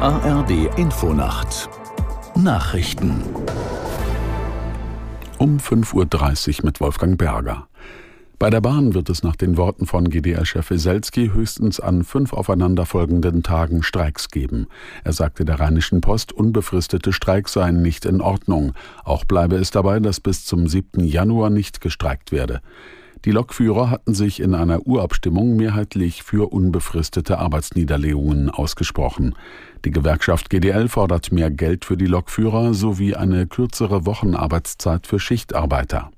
ARD Infonacht Nachrichten um 5.30 Uhr mit Wolfgang Berger. Bei der Bahn wird es nach den Worten von GDL-Chef Weselski höchstens an fünf aufeinanderfolgenden Tagen Streiks geben. Er sagte der Rheinischen Post, unbefristete Streiks seien nicht in Ordnung. Auch bleibe es dabei, dass bis zum 7. Januar nicht gestreikt werde. Die Lokführer hatten sich in einer Urabstimmung mehrheitlich für unbefristete Arbeitsniederlegungen ausgesprochen. Die Gewerkschaft GDL fordert mehr Geld für die Lokführer sowie eine kürzere Wochenarbeitszeit für Schichtarbeiter.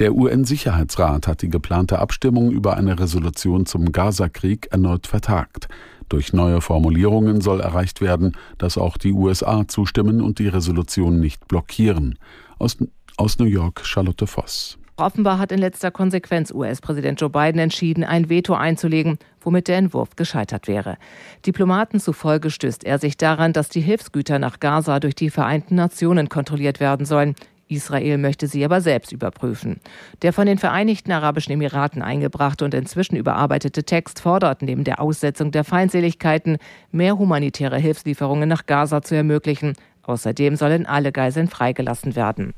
Der UN-Sicherheitsrat hat die geplante Abstimmung über eine Resolution zum Gaza-Krieg erneut vertagt. Durch neue Formulierungen soll erreicht werden, dass auch die USA zustimmen und die Resolution nicht blockieren. Aus, aus New York Charlotte Voss. Offenbar hat in letzter Konsequenz US-Präsident Joe Biden entschieden, ein Veto einzulegen, womit der Entwurf gescheitert wäre. Diplomaten zufolge stößt er sich daran, dass die Hilfsgüter nach Gaza durch die Vereinten Nationen kontrolliert werden sollen. Israel möchte sie aber selbst überprüfen. Der von den Vereinigten Arabischen Emiraten eingebrachte und inzwischen überarbeitete Text fordert neben der Aussetzung der Feindseligkeiten mehr humanitäre Hilfslieferungen nach Gaza zu ermöglichen. Außerdem sollen alle Geiseln freigelassen werden.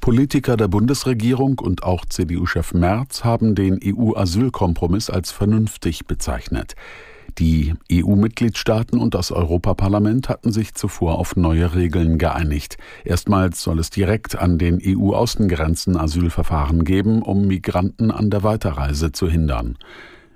Politiker der Bundesregierung und auch CDU-Chef Merz haben den EU-Asylkompromiss als vernünftig bezeichnet. Die EU-Mitgliedstaaten und das Europaparlament hatten sich zuvor auf neue Regeln geeinigt. Erstmals soll es direkt an den EU-Außengrenzen Asylverfahren geben, um Migranten an der Weiterreise zu hindern.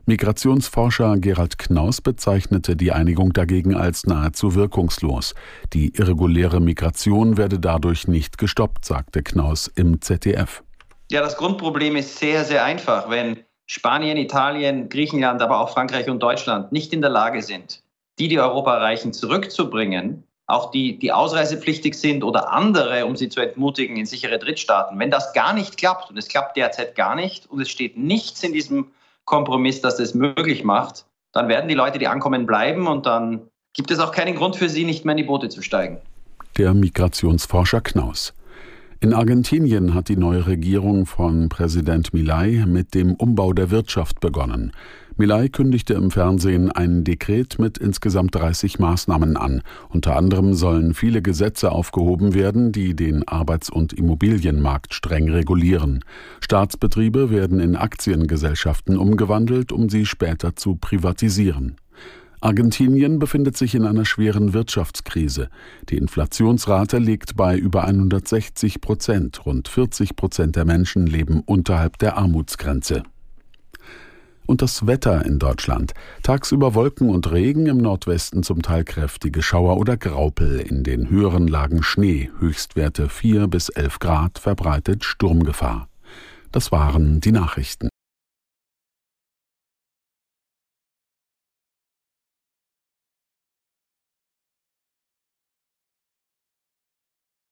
Migrationsforscher Gerald Knaus bezeichnete die Einigung dagegen als nahezu wirkungslos. Die irreguläre Migration werde dadurch nicht gestoppt, sagte Knaus im ZDF. Ja, das Grundproblem ist sehr, sehr einfach. Wenn Spanien, Italien, Griechenland, aber auch Frankreich und Deutschland nicht in der Lage sind, die, die Europa erreichen, zurückzubringen, auch die, die ausreisepflichtig sind oder andere, um sie zu entmutigen in sichere Drittstaaten. Wenn das gar nicht klappt, und es klappt derzeit gar nicht, und es steht nichts in diesem Kompromiss, das es möglich macht, dann werden die Leute, die ankommen, bleiben und dann gibt es auch keinen Grund für sie, nicht mehr in die Boote zu steigen. Der Migrationsforscher Knaus. In Argentinien hat die neue Regierung von Präsident Milei mit dem Umbau der Wirtschaft begonnen. Milei kündigte im Fernsehen ein Dekret mit insgesamt 30 Maßnahmen an. Unter anderem sollen viele Gesetze aufgehoben werden, die den Arbeits- und Immobilienmarkt streng regulieren. Staatsbetriebe werden in Aktiengesellschaften umgewandelt, um sie später zu privatisieren. Argentinien befindet sich in einer schweren Wirtschaftskrise. Die Inflationsrate liegt bei über 160 Prozent. Rund 40 Prozent der Menschen leben unterhalb der Armutsgrenze. Und das Wetter in Deutschland. Tagsüber Wolken und Regen, im Nordwesten zum Teil kräftige Schauer oder Graupel, in den höheren Lagen Schnee, Höchstwerte 4 bis 11 Grad, verbreitet Sturmgefahr. Das waren die Nachrichten.